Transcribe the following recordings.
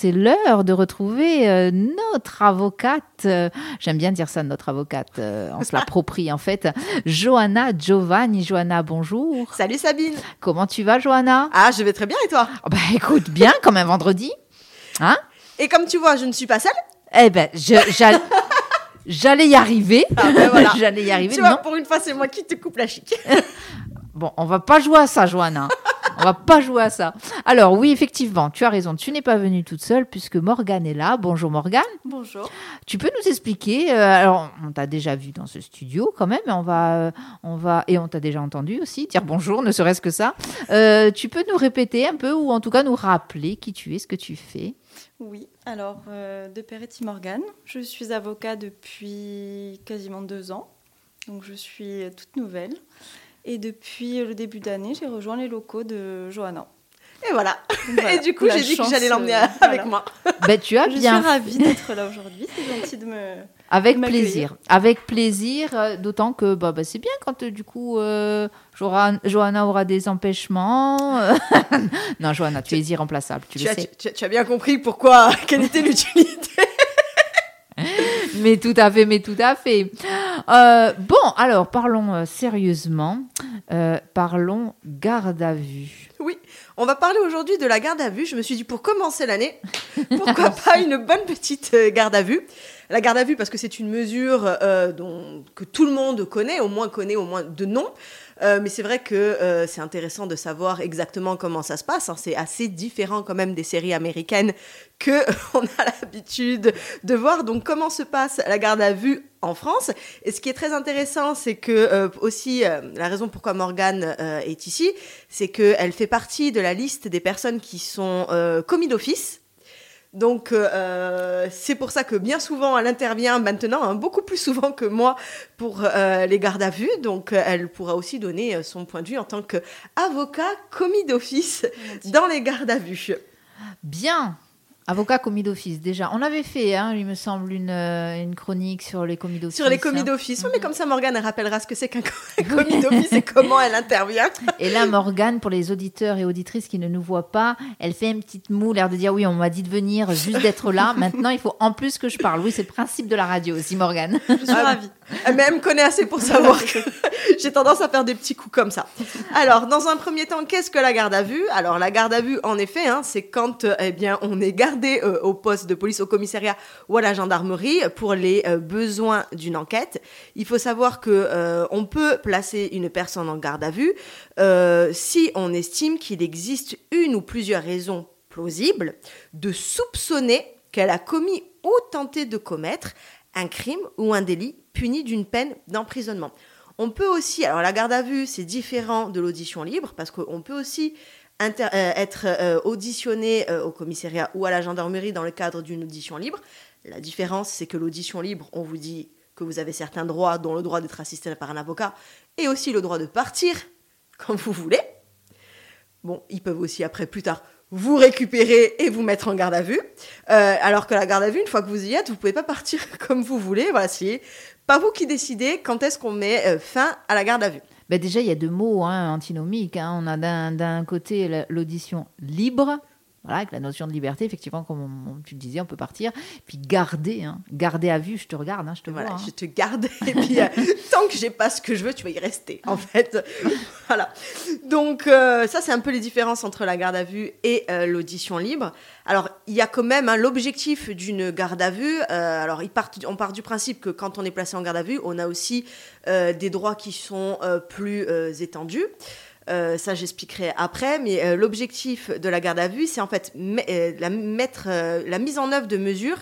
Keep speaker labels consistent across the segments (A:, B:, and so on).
A: c'est l'heure de retrouver euh, notre avocate. euh, J'aime bien dire ça, notre avocate. euh, on se l'approprie en fait. Johanna Giovanni. Johanna, bonjour.
B: Salut Sabine
A: Comment tu vas, Johanna?
B: Ah, je vais très bien et toi?
A: Oh, Bah écoute, bien comme un vendredi. Hein?
B: Et comme tu vois, je ne suis pas seule.
A: Eh ben, je- j'allais y arriver.
B: Ah, ben voilà.
A: j'allais y arriver.
B: Tu vois,
A: non?
B: pour une fois, c'est moi qui te coupe la chic.
A: Bon, on va pas jouer à ça, Johanna. On va pas jouer à ça. Alors oui, effectivement, tu as raison. Tu n'es pas venue toute seule puisque Morgane est là. Bonjour Morgane.
B: Bonjour.
A: Tu peux nous expliquer euh, Alors, on t'a déjà vu dans ce studio quand même. On va, euh, on va et on t'a déjà entendu aussi dire bonjour, ne serait-ce que ça. Euh, tu peux nous répéter un peu ou en tout cas nous rappeler qui tu es, ce que tu fais?
C: Oui, alors de Peretti Morgan, je suis avocat depuis quasiment deux ans, donc je suis toute nouvelle. Et depuis le début d'année, j'ai rejoint les locaux de Johanna.
B: Et voilà. Et du coup, j'ai dit que j'allais l'emmener
C: euh,
B: avec
C: voilà.
B: moi.
A: Ben, tu as
C: Je
A: bien
C: suis ravie d'être là aujourd'hui, c'est gentil de me...
A: Avec plaisir, avec plaisir, euh, d'autant que bah, bah, c'est bien quand euh, du coup euh, Johan- Johanna aura des empêchements. non, Johanna, tu es irremplaçable, tu
B: Tu
A: le
B: as,
A: sais.
B: tu tu as bien compris pourquoi, quelle était l'utilité.
A: Mais tout à fait, mais tout à fait. Euh, bon, alors parlons euh, sérieusement, Euh, parlons garde à vue.
B: Oui, on va parler aujourd'hui de la garde à vue. Je me suis dit, pour commencer l'année, pourquoi pas une bonne petite garde à vue? La garde à vue, parce que c'est une mesure dont, que tout le monde connaît, au moins connaît au moins de nom. Euh, mais c'est vrai que euh, c'est intéressant de savoir exactement comment ça se passe. hein. C'est assez différent quand même des séries américaines que on a l'habitude de voir. Donc comment se passe la garde à vue en France? Et ce qui est très intéressant, c'est que euh, aussi la raison pourquoi Morgane est ici, c'est qu'elle fait partie de la liste des personnes qui sont commis d'office. Donc euh, c'est pour ça que bien souvent elle intervient maintenant, hein, beaucoup plus souvent que moi pour euh, les gardes à vue. Donc euh, elle pourra aussi donner euh, son point de vue en tant qu'avocat commis d'office dans les gardes à vue.
A: Bien. Avocat commis d'office, déjà. On avait fait, hein, il me semble, une, euh, une chronique sur les commis d'office.
B: Sur les commis
A: hein.
B: d'office. Oui, mais comme ça, Morgane elle rappellera ce que c'est qu'un co- un commis d'office et comment elle intervient.
A: Et là, Morgane, pour les auditeurs et auditrices qui ne nous voient pas, elle fait une petite moue, l'air de dire oui, on m'a dit de venir, juste d'être là. Maintenant, il faut en plus que je parle. Oui, c'est le principe de la radio aussi, Morgane.
C: Je suis
B: Ah,
C: ravie.
B: Mais elle me connaît assez pour savoir que j'ai tendance à faire des petits coups comme ça. Alors, dans un premier temps, qu'est-ce que la garde à vue? Alors, la garde à vue, en effet, hein, c'est quand euh, eh bien, on est euh, au poste de police, au commissariat ou à la gendarmerie pour les euh, besoins d'une enquête. Il faut savoir que euh, on peut placer une personne en garde à vue si on estime qu'il existe une ou plusieurs raisons plausibles de soupçonner qu'elle a commis ou tenté de commettre un crime ou un délit puni d'une peine d'emprisonnement. On peut aussi, alors la garde à vue, c'est différent de l'audition libre parce qu'on peut aussi euh, être euh, auditionné euh, au commissariat ou à la gendarmerie dans le cadre d'une audition libre. La différence, c'est que l'audition libre, on vous dit que vous avez certains droits, dont le droit d'être assisté par un avocat et aussi le droit de partir quand vous voulez. Bon, ils peuvent aussi après, plus tard, vous récupérer et vous mettre en garde à vue. Alors que la garde à vue, une fois que vous y êtes, vous pouvez pas partir comme vous voulez. Voilà, c'est pas vous qui décidez quand est-ce qu'on met fin à la garde à vue.
A: Ben déjà, il y a deux mots hein, antinomiques. hein. On a d'un côté la- l'audition libre, voilà, avec la notion de liberté, effectivement, comme on- on- tu le disais, on peut partir. Puis garder, hein. garder à vue, je te regarde, hein, je te
B: Voilà,
A: vois. hein.
B: je te garde et puis euh, tant que j'ai pas ce que je veux, tu vas y rester en fait. voilà. Donc euh, ça c'est un peu les différences entre la garde à vue et euh, l'audition libre. Alors il y a quand même hein, l'objectif d'une garde à vue. alors on part du principe que quand on est placé en garde à vue, on a aussi des droits qui sont plus étendus. Euh, ça, j'expliquerai après. Mais euh, l'objectif de la garde à vue, c'est en fait euh, la, mettre, la mise en œuvre de mesures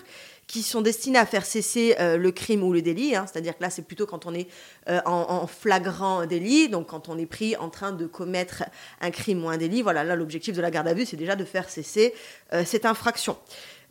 B: qui sont destinées à faire cesser le crime ou le délit. hein. C'est-à-dire que là, c'est plutôt quand on est en, en flagrant délit, donc quand on est pris en train de commettre un crime ou un délit. Voilà, là, l'objectif de la garde à vue, c'est déjà de faire cesser cette infraction.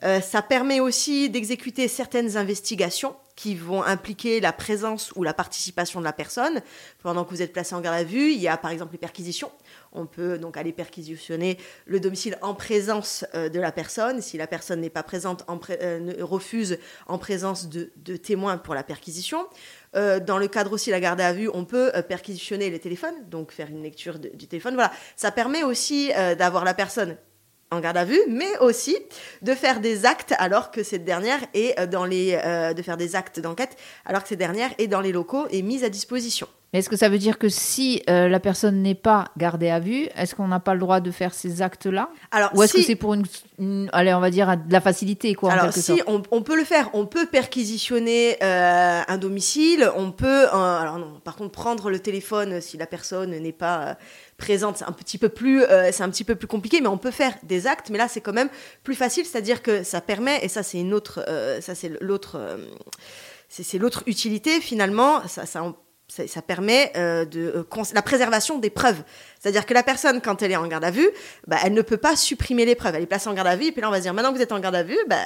B: Ça permet aussi d'exécuter certaines investigations qui vont impliquer la présence ou la participation de la personne. Pendant que vous êtes placé en garde à vue, il y a par exemple les perquisitions. On peut donc aller perquisitionner le domicile en présence euh, de la personne. Si la personne n'est pas présente, en pré- euh, refuse en présence de, témoins pour la perquisition. Euh, dans le cadre aussi de la garde à vue, on peut perquisitionner les téléphones, donc faire une lecture du téléphone. Voilà, ça permet aussi d'avoir la personne en garde à vue, mais aussi de faire des actes alors que cette dernière est dans les de faire des actes d'enquête alors que cette dernière est dans les locaux et mise à disposition.
A: Mais est-ce que ça veut dire que si euh, la personne n'est pas gardée à vue, est-ce qu'on n'a pas le droit de faire ces actes-là Alors, Ou est-ce que c'est pour une, allez, on va dire, de la facilité quoi,
B: Alors, si, on, on, peut le faire. On peut perquisitionner euh, un domicile. On peut, euh, alors non, par contre, prendre le téléphone si la personne n'est pas présente, c'est un petit peu plus, c'est un petit peu plus compliqué, mais on peut faire des actes. Mais là, c'est quand même plus facile, c'est-à-dire que ça permet, et ça, c'est une autre, ça c'est l'autre, c'est l'autre utilité finalement. Ça, ça ça, permet euh, de euh, la préservation des preuves. C'est-à-dire que la personne, quand elle est en garde à vue, bah, elle ne peut pas supprimer les preuves. Elle est placée en garde à vue, et puis là, on va se dire, maintenant que vous êtes en garde à vue, bah,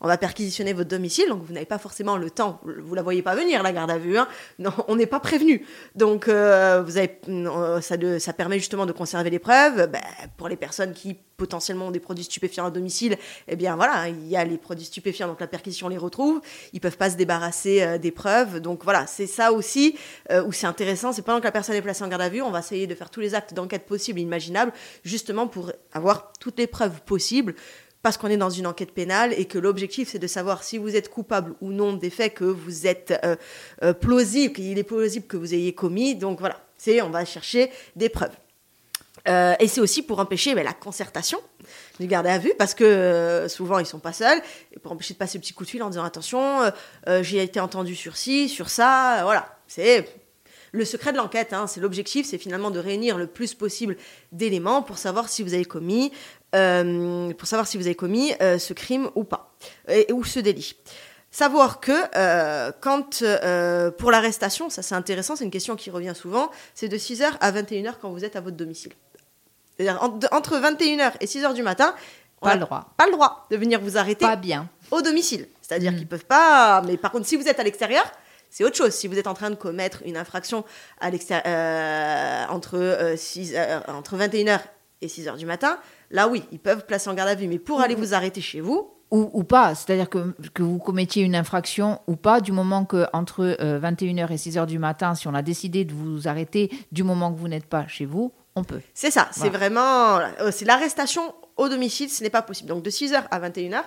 B: on va perquisitionner votre domicile, donc vous n'avez pas forcément le temps. Vous la voyez pas venir, la garde à vue. Hein. Non, on n'est pas prévenu. Donc, euh, avez, ça, permet justement de conserver les preuves. Bah, pour les personnes qui potentiellement ont des produits stupéfiants à domicile, eh bien voilà, il y a les produits stupéfiants, donc la perquisition les retrouve. Ils peuvent pas se débarrasser des preuves. Donc voilà, c'est ça aussi où c'est intéressant. C'est pendant que la personne est placée en garde à vue, on va essayer de faire tous les actes possibles et imaginables, justement pour avoir toutes les preuves possibles parce qu'on est dans une enquête pénale et que l'objectif c'est de savoir si vous êtes coupable ou non des faits que vous êtes euh, euh, plausible, qu'il est plausible que vous ayez commis. Donc voilà, c'est on va chercher des preuves. Euh, et c'est aussi pour empêcher ben, la concertation du garde à vue, parce que souvent ils sont pas seuls, et pour empêcher de passer le petit coup de fil en disant attention, j'ai été entendu sur ci, sur ça, voilà. C'est le secret de l'enquête, hein, c'est l'objectif, c'est finalement de réunir le plus possible d'éléments pour savoir si vous avez commis, euh, pour savoir si vous avez commis euh, ce crime ou pas, ou ce délit. Savoir que euh, quand pour l'arrestation, ça c'est intéressant, c'est une question qui revient souvent, c'est de 6h à 21h quand vous êtes à votre domicile. C'est-à-dire entre 21h et 6h du matin,
A: pas le droit.
B: Pas le droit de venir vous arrêter
A: pas bien.
B: au domicile. C'est-à-dire qu'ils mm. qu'ils peuvent pas. Mais par contre, si vous êtes à l'extérieur, c'est autre chose. Si vous êtes en train de commettre une infraction à euh, entre, euh, euh, entre 21h et 6h du matin, là oui, ils peuvent placer en garde à vue. Mais pour aller vous arrêter chez vous,
A: ou, pas, c'est-à-dire que, que, vous commettiez une infraction ou pas, du moment que entre 21h et 6h du matin, si on a décidé de vous arrêter, du moment que vous n'êtes pas chez vous, on peut.
B: C'est ça, c'est vraiment, c'est l'arrestation au domicile, ce n'est pas possible. Donc de 6h à 21h,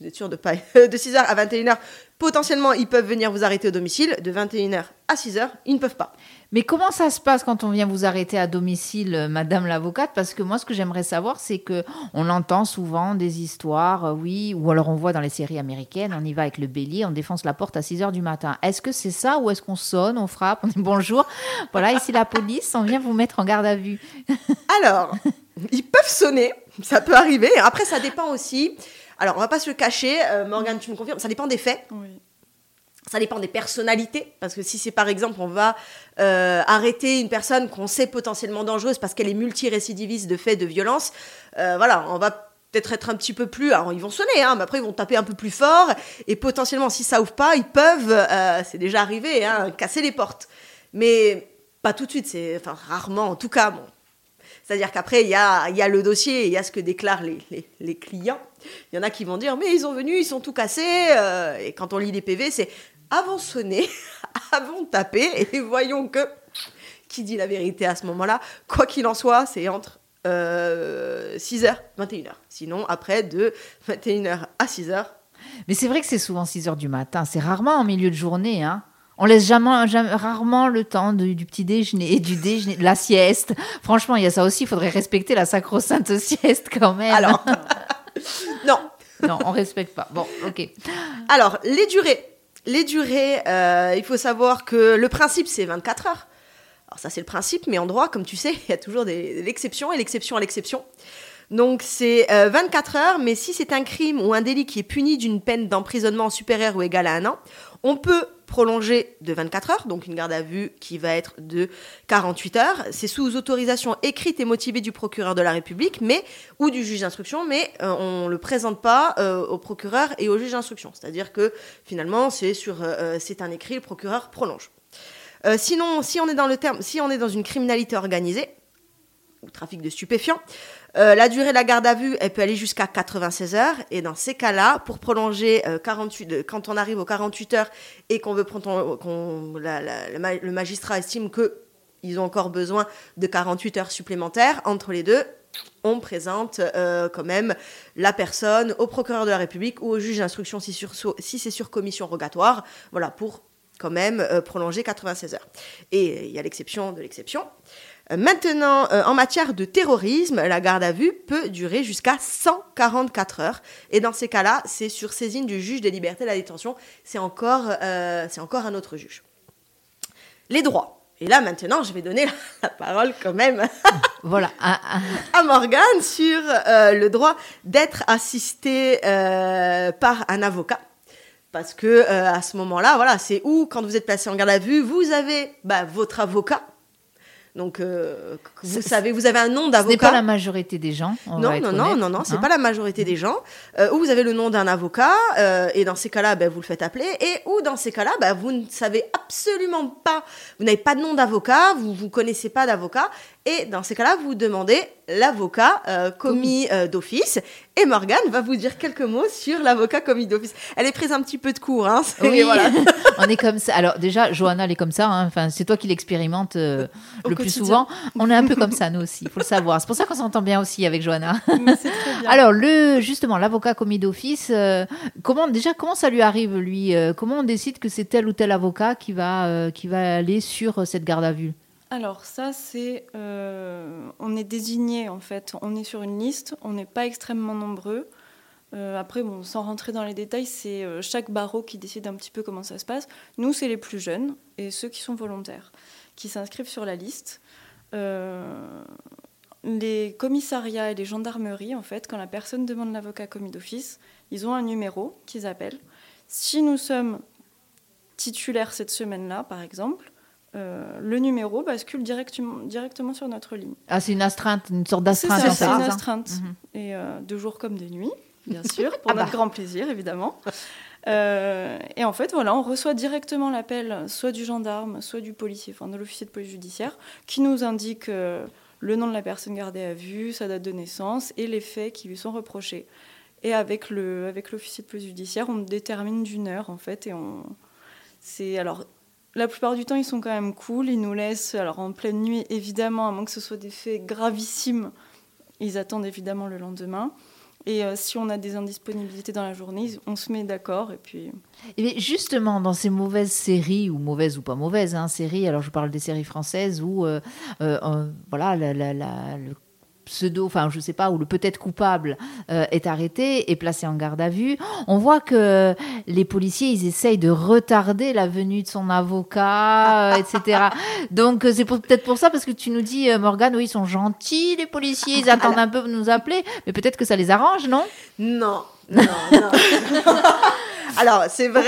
B: vous êtes sûr de pas de 6h à 21h potentiellement ils peuvent venir vous arrêter au domicile de 21h à 6h ils ne peuvent pas.
A: Mais comment ça se passe quand on vient vous arrêter à domicile euh, madame l'avocate? Parce que moi ce que j'aimerais savoir c'est que on entend souvent des histoires euh, oui ou alors on voit dans les séries américaines on y va avec le bélier on défonce la porte à 6h du matin. Est-ce que c'est ça ou est-ce qu'on sonne on frappe on dit bonjour? Voilà ici la police on vient vous mettre en garde à vue?
B: Alors ils peuvent sonner ça peut arriver. Après ça dépend aussi alors, on va pas se le cacher, euh, Morgane, tu me confirmes, ça dépend des faits. Oui. Ça dépend des personnalités, parce que si c'est par exemple, on va euh, arrêter une personne qu'on sait potentiellement dangereuse parce qu'elle est multirécidiviste de faits de violence, euh, voilà, on va peut-être être un petit peu plus. Alors, ils vont sonner, hein, mais après, ils vont taper un peu plus fort. Et potentiellement, si ça ouvre pas, ils peuvent, c'est déjà arrivé, hein, casser les portes. Mais pas tout de suite, c'est enfin rarement, en tout cas. Bon. C'est-à-dire qu'après, il y a, le dossier, il y a ce que déclarent les, clients. Il y en a qui vont dire, mais ils sont venus, ils sont tout cassés. Euh, et quand on lit les PV, c'est avant sonner, avant taper, et voyons que qui dit la vérité à ce moment-là. Quoi qu'il en soit, c'est entre 6h, euh, 21h. Sinon, après, de 21h à 6h.
A: Mais c'est vrai que c'est souvent 6h du matin. C'est rarement en milieu de journée. Hein. On laisse jamais, rarement le temps du petit déjeuner, du déjeuner, de la sieste. Franchement, il y a ça aussi. Il faudrait respecter la sacro-sainte sieste quand même.
B: Alors, non.
A: Non, on respecte pas. Bon, ok.
B: Alors, les durées. Les durées, euh, il faut savoir que le principe, c'est 24 heures. Alors ça, c'est le principe, mais en droit, comme tu sais, il y a toujours l'exception et l'exception à l'exception. Donc c'est 24 euh, heures, mais si c'est un crime ou un délit qui est puni d'une peine d'emprisonnement supérieure ou égale à un an, on peut prolonger de 24 heures, donc une garde à vue qui va être de 48 heures. C'est sous autorisation écrite et motivée du procureur de la République, mais ou du juge d'instruction, mais euh, on le présente pas euh, au procureur et au juge d'instruction. C'est-à-dire que finalement, c'est sur, c'est un écrit, le procureur prolonge. sinon, si on est dans le terme, si on est dans une criminalité organisée ou trafic de stupéfiants, euh, la durée de la garde à vue, elle peut aller jusqu'à 96 heures. Et dans ces cas-là, pour prolonger 48, euh, quand on arrive aux 48 heures et qu'on veut prendre, qu'on, le magistrat estime qu'ils ont encore besoin de 48 heures supplémentaires, entre les deux, on présente euh, quand même la personne au procureur de la République ou au juge d'instruction si, si c'est sur commission rogatoire, voilà, pour quand même euh, prolonger 96 heures. Et il y a l'exception de l'exception. Euh, maintenant, en matière de terrorisme, la garde à vue peut durer jusqu'à 144 heures. Et dans ces cas-là, c'est sur saisine du juge des libertés de la détention. C'est encore, c'est encore un autre juge. Les droits. Et là, maintenant, je vais donner la parole quand même
A: voilà.
B: à, Morgane sur euh, le droit d'être assisté euh, par un avocat. Parce que euh, à ce moment-là, voilà, c'est où, quand vous êtes placé en garde à vue, vous avez bah, votre avocat donc, euh, vous savez, vous avez un nom d'avocat. Ce
A: n'est pas la majorité des gens.
B: non, non, non, non, non, c'est pas la majorité des gens. Euh, ou vous avez le nom d'un avocat, euh, et dans ces cas-là, ben, vous le faites appeler. Et ou dans ces cas-là, ben, vous ne savez absolument pas, vous n'avez pas de nom d'avocat, vous ne connaissez pas d'avocat, et dans ces cas-là, vous demandez l'avocat euh, commis euh, d'office. Et Morgane va vous dire quelques mots sur l'avocat commis d'office. Elle est prise un petit peu de cours. Hein,
A: oui, voilà. on est comme ça. Alors déjà, Johanna, elle est comme ça. Hein. Enfin, c'est toi qui l'expérimente euh, le plus souvent. On est un peu comme ça, nous aussi. Il faut le savoir. C'est pour ça qu'on s'entend bien aussi avec Johanna. Alors, le, justement, l'avocat commis d'office, comment, déjà, comment ça lui arrive, lui Comment on décide que c'est tel ou tel avocat qui va, qui va aller sur cette garde à vue?
C: Alors ça, c'est... Euh, on est désigné, en fait. On est sur une liste, on n'est pas extrêmement nombreux. Euh, après, bon, sans rentrer dans les détails, c'est euh, chaque barreau qui décide un petit peu comment ça se passe. Nous, c'est les plus jeunes et ceux qui sont volontaires, qui s'inscrivent sur la liste. les commissariats et les gendarmeries, en fait, quand la personne demande l'avocat commis d'office, ils ont un numéro qu'ils appellent. Si nous sommes titulaires cette semaine-là, par exemple, euh, le numéro bascule directement, directement sur notre ligne.
A: Ah, c'est une astreinte, une sorte d'astreinte.
C: C'est c'est une astreinte. Mhm. Et euh, de jour comme de nuit, bien sûr, pour ah notre bah. grand plaisir, évidemment. Euh, et en fait, voilà, on reçoit directement l'appel, soit du gendarme, soit du policier, enfin de l'officier de police judiciaire, qui nous indique le nom de la personne gardée à vue, sa date de naissance et les faits qui lui sont reprochés. Et avec le, avec l'officier de police judiciaire, on détermine d'une heure en fait, et on, c'est alors la plupart du temps, ils sont quand même cool. Ils nous laissent, alors en pleine nuit, évidemment, à moins que ce soit des faits gravissimes, ils attendent évidemment le lendemain. Et euh, si on a des indisponibilités dans la journée, on se met d'accord et puis.
A: Et justement, dans ces mauvaises séries ou mauvaises ou pas mauvaises hein, séries, alors je parle des séries françaises où euh, euh, voilà la, la, pseudo, enfin je sais pas, ou le peut-être coupable euh, est arrêté et placé en garde à vue, on voit que les policiers, ils essayent de retarder la venue de son avocat, euh, etc. Donc euh, c'est peut-être pour ça, parce que tu nous dis, Morgane, oui, ils sont gentils, les policiers, ils attendent un peu pour nous appeler, mais peut-être que ça les arrange, non?
B: Non, non, non. Alors, c'est vrai.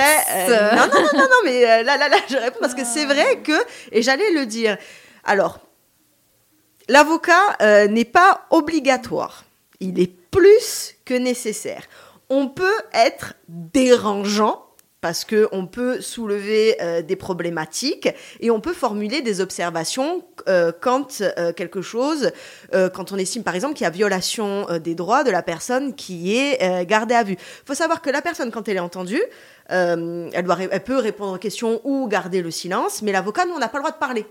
B: non, non, non, non, non, mais là, là, là, je réponds parce que c'est vrai que, et j'allais le dire. Alors, L'avocat euh, n'est pas obligatoire. Il est plus que nécessaire. On peut être dérangeant parce qu'on peut soulever euh, des problématiques et on peut formuler des observations euh, quand quelque chose, quand on estime par exemple qu'il y a violation des droits de la personne qui est gardée à vue. Il faut savoir que la personne, quand elle est entendue, elle, doit, elle peut répondre aux questions ou garder le silence, mais l'avocat, nous, on n'a pas le droit de parler.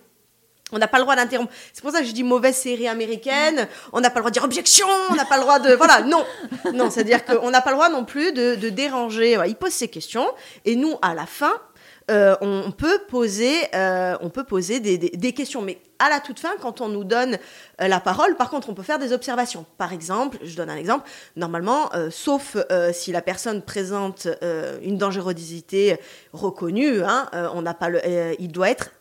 B: On n'a pas le droit d'interrompre. C'est pour ça que je dis mauvaise série américaine. On n'a pas le droit de dire objection. On n'a pas le droit de. Voilà, non. Non, c'est-à-dire qu'on n'a pas le droit non plus de, déranger. il pose ses questions. Et nous, à la fin, euh, on peut poser, euh, on peut poser des, questions. Mais à la toute fin, quand on nous donne euh, la parole, par contre, on peut faire des observations. Par exemple, je donne un exemple. Normalement, sauf si la personne présente une dangerosité reconnue, hein, on pas le, il doit être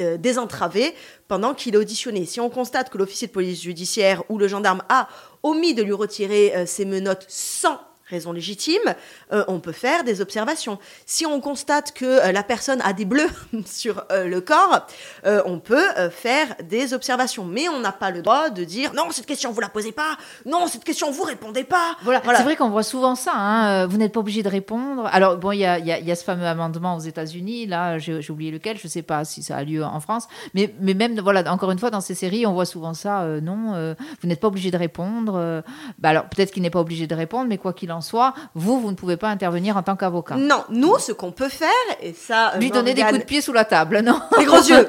B: euh, désentravé pendant qu'il est auditionné. Si on constate que l'officier de police judiciaire ou le gendarme a omis de lui retirer euh, ses menottes sans raison légitime, euh, on peut faire des observations. Si on constate que euh, la personne a des bleus sur euh, le corps, on peut faire des observations. Mais on n'a pas le droit de dire non, cette question vous la posez pas, non, cette question vous répondez pas.
A: Voilà, c'est vrai qu'on voit souvent ça. Hein. Vous n'êtes pas obligé de répondre. Alors bon, il y a, y a, ce fameux amendement aux États-Unis. Là, j'ai oublié lequel. Je sais pas si ça a lieu en France. Mais, mais même voilà, encore une fois, dans ces séries, on voit souvent ça. non, vous n'êtes pas obligé de répondre. Bah, alors peut-être qu'il n'est pas obligé de répondre, mais quoi qu'il en en soit, vous, vous ne pouvez pas intervenir en tant qu'avocat.
B: Non, nous, ce qu'on peut faire, et ça.
A: Lui donner des coups de pied sous la table, non
B: Des gros yeux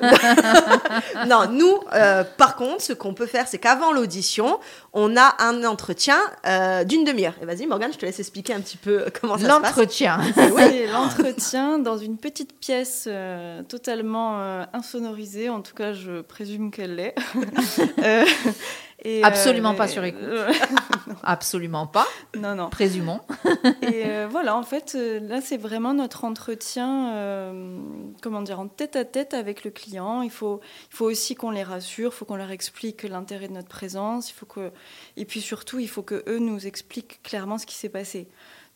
B: Non, nous, euh, par contre, ce qu'on peut faire, c'est qu'avant l'audition, on a un entretien euh, d'une demi-heure. Et vas-y, Morgane, je te laisse expliquer un petit peu comment ça se passe.
A: L'entretien.
C: Oui, l'entretien dans une petite pièce euh, totalement insonorisée. En tout cas, je présume qu'elle l'est.
A: Et Absolument pas sur écoute. Absolument pas.
C: Non, non.
A: Présumons.
C: et voilà, en fait, là, c'est vraiment notre entretien, comment dire, en tête à tête avec le client. Il faut, il faut aussi qu'on les rassure, il faut qu'on leur explique l'intérêt de notre présence. Il faut que... Et puis surtout, il faut que eux nous expliquent clairement ce qui s'est passé.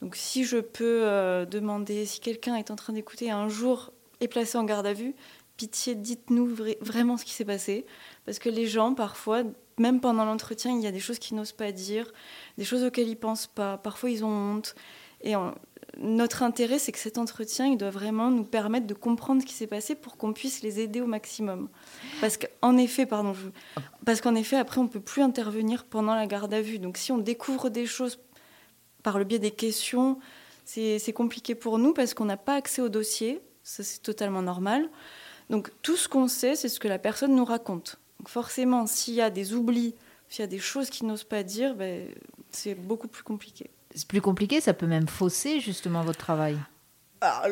C: Donc si je peux demander, si quelqu'un est en train d'écouter un jour est placé en garde à vue, pitié, dites-nous vraiment ce qui s'est passé. Parce que les gens, parfois, même pendant l'entretien, il y a des choses qu'ils n'osent pas dire, des choses auxquelles ils pensent pas. Parfois, ils ont honte. Et notre intérêt, c'est que cet entretien, il doit vraiment nous permettre de comprendre ce qui s'est passé pour qu'on puisse les aider au maximum. Parce qu'en effet, pardon, parce qu'en effet, après, on peut plus intervenir pendant la garde à vue. Donc, si on découvre des choses par le biais des questions, c'est compliqué pour nous parce qu'on n'a pas accès au dossier. Ça, c'est totalement normal. Donc, tout ce qu'on sait, c'est ce que la personne nous raconte forcément, s'il y a des oublis, s'il y a des choses qu'ils n'osent pas dire, ben, c'est beaucoup plus compliqué.
A: C'est plus compliqué, ça peut même fausser justement votre travail.
B: Ah,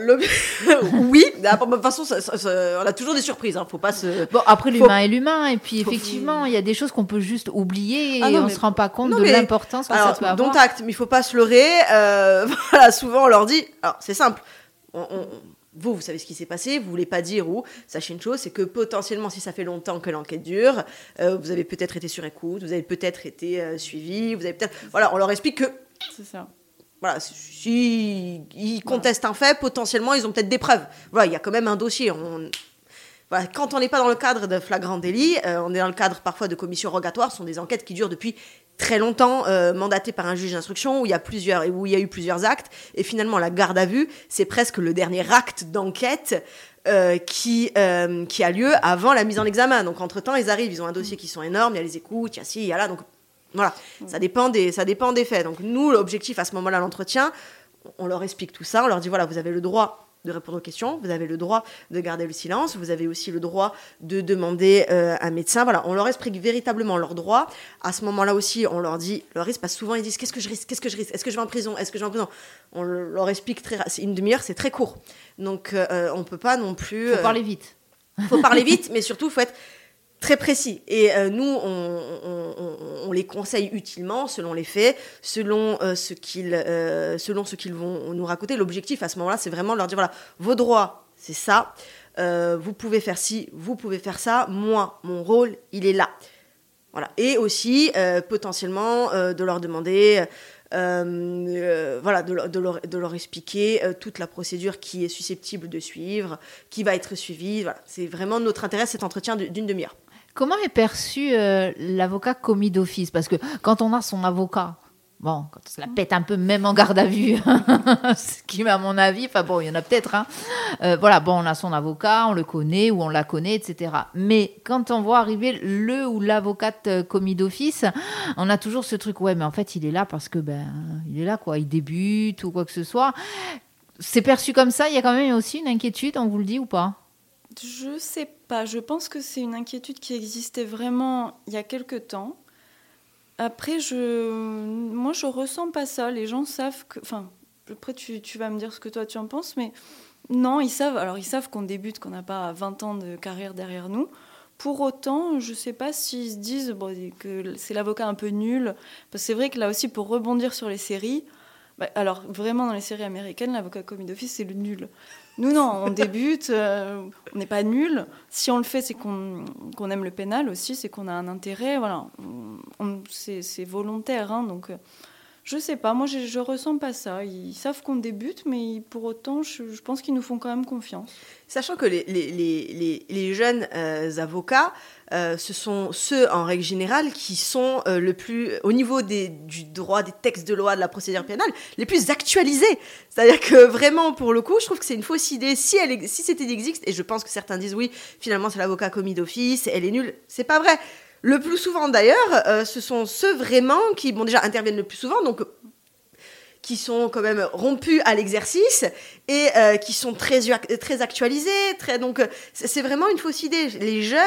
B: oui, de toute façon, on a toujours des surprises. Hein. Faut pas se.
A: Bon, après l'humain est l'humain, et puis effectivement, il y a des choses qu'on peut juste oublier et ah on ne se rend pas compte de l'importance que ça peut avoir.
B: Dont acte, mais il faut pas se leurrer. Euh, voilà, souvent on leur dit. Alors c'est simple. on, vous, vous savez ce qui s'est passé, vous voulez pas dire où. Sachez une chose, c'est que potentiellement, si ça fait longtemps que l'enquête dure, euh, vous avez peut-être été sur écoute, vous avez peut-être été euh, suivi, vous avez peut-être. Voilà, on leur explique que.
C: C'est ça.
B: Voilà, si ils contestent un fait, potentiellement, ils ont peut-être des preuves. Voilà, il y a quand même un dossier. On... Voilà, quand on n'est pas dans le cadre de flagrant délit, euh, on est dans le cadre parfois de commissions rogatoires, ce sont des enquêtes qui durent depuis très longtemps euh, mandaté par un juge d'instruction où il y a plusieurs où il y a eu plusieurs actes. Et finalement la garde à vue c'est presque le dernier acte d'enquête euh, qui euh, qui a lieu avant la mise en examen. Donc entre temps ils arrivent ils ont un dossier qui sont énormes il y a les écoutes il y a ci il y a là donc voilà. Ça dépend des ça dépend des faits. Donc nous l'objectif à ce moment-là l'entretien on leur explique tout ça on leur dit voilà vous avez le droit de répondre aux questions, vous avez le droit de garder le silence, vous avez aussi le droit de demander euh, un médecin. Voilà, on leur explique véritablement leurs droits. À ce moment-là aussi, on leur dit leur risque, parce que souvent ils disent qu'est-ce que je risque, qu'est-ce que je risque, est-ce que je vais en prison, est-ce que je vais en prison? On leur explique très, une demi-heure, c'est très court. Donc euh, on peut pas non plus.
A: Faut parler vite.
B: Faut parler vite, mais surtout faut être très précis. Et euh, nous, on, les conseille utilement selon les faits, selon euh, ce qu'ils euh, selon ce qu'ils vont nous raconter. L'objectif à ce moment-là, c'est vraiment de leur dire voilà, vos droits, c'est ça. vous pouvez faire ci, vous pouvez faire ça. Moi, mon rôle, il est là. Voilà. Et aussi, potentiellement, de leur demander. voilà, de, leur, expliquer toute la procédure qui est susceptible de suivre, qui va être suivie. Voilà. C'est vraiment notre intérêt, cet entretien d'une demi-heure.
A: Comment est perçu euh, l'avocat commis d'office? Parce que quand on a son avocat, bon, quand on se la pète un peu, même en garde à vue, ce qui, à mon avis, enfin bon, il y en a peut-être, hein, euh, voilà, bon, on a son avocat, on le connaît ou on la connaît, etc. Mais quand on voit arriver le ou l'avocate euh, commis d'office, on a toujours ce truc, ouais, mais en fait, il est là parce que, ben, il est là, quoi, il débute ou quoi que ce soit. C'est perçu comme ça, il y a quand même aussi une inquiétude, on vous le dit ou pas?
C: Je sais pas je pense que c'est une inquiétude qui existait vraiment il y a quelque temps. Après, je, moi, je ressens pas ça. Les gens savent que. Enfin, après, tu, tu vas me dire ce que toi tu en penses, mais non, ils savent. Alors, ils savent qu'on débute, qu'on n'a pas 20 ans de carrière derrière nous. Pour autant, je ne sais pas s'ils se disent que c'est l'avocat un peu nul. Parce que c'est vrai que là aussi, pour rebondir sur les séries, bah, alors vraiment dans les séries américaines, l'avocat commis d'office, c'est le nul. Nous, non, on débute, euh, on n'est pas nul. Si on le fait, c'est qu'on aime le pénal aussi, c'est qu'on a un intérêt. Voilà, c'est volontaire. Hein, donc, euh, je sais pas, moi je, je ressens pas ça. Ils savent qu'on débute, mais pour autant, je, pense qu'ils nous font quand même confiance.
B: Sachant que les, jeunes euh, avocats, euh, ce sont ceux en règle générale qui sont euh, le plus, au niveau du droit, des textes de loi, de la procédure pénale, les plus actualisés. C'est-à-dire que vraiment, pour le coup, je trouve que c'est une fausse idée. Si, elle, si c'était existe, et je pense que certains disent oui, finalement c'est l'avocat commis d'office, elle est nulle, c'est pas vrai. Le plus souvent d'ailleurs, euh, ce sont ceux vraiment qui, bon déjà, interviennent le plus souvent, donc qui sont quand même rompus à l'exercice et euh, qui sont très, très actualisés. Très, donc, euh, c'est vraiment une fausse idée. Les jeunes,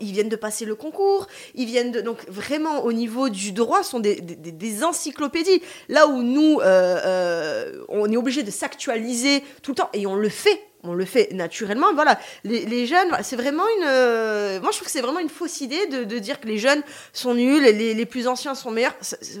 B: ils viennent de passer le concours, ils viennent de. Donc, vraiment, au niveau du droit, sont des encyclopédies. Là où nous, on est obligé de s'actualiser tout le temps, et on le fait on le fait naturellement. Voilà, les, jeunes, c'est vraiment une. Euh, moi, je trouve que c'est vraiment une fausse idée de, dire que les jeunes sont nuls, les, les plus anciens sont meilleurs. C'est,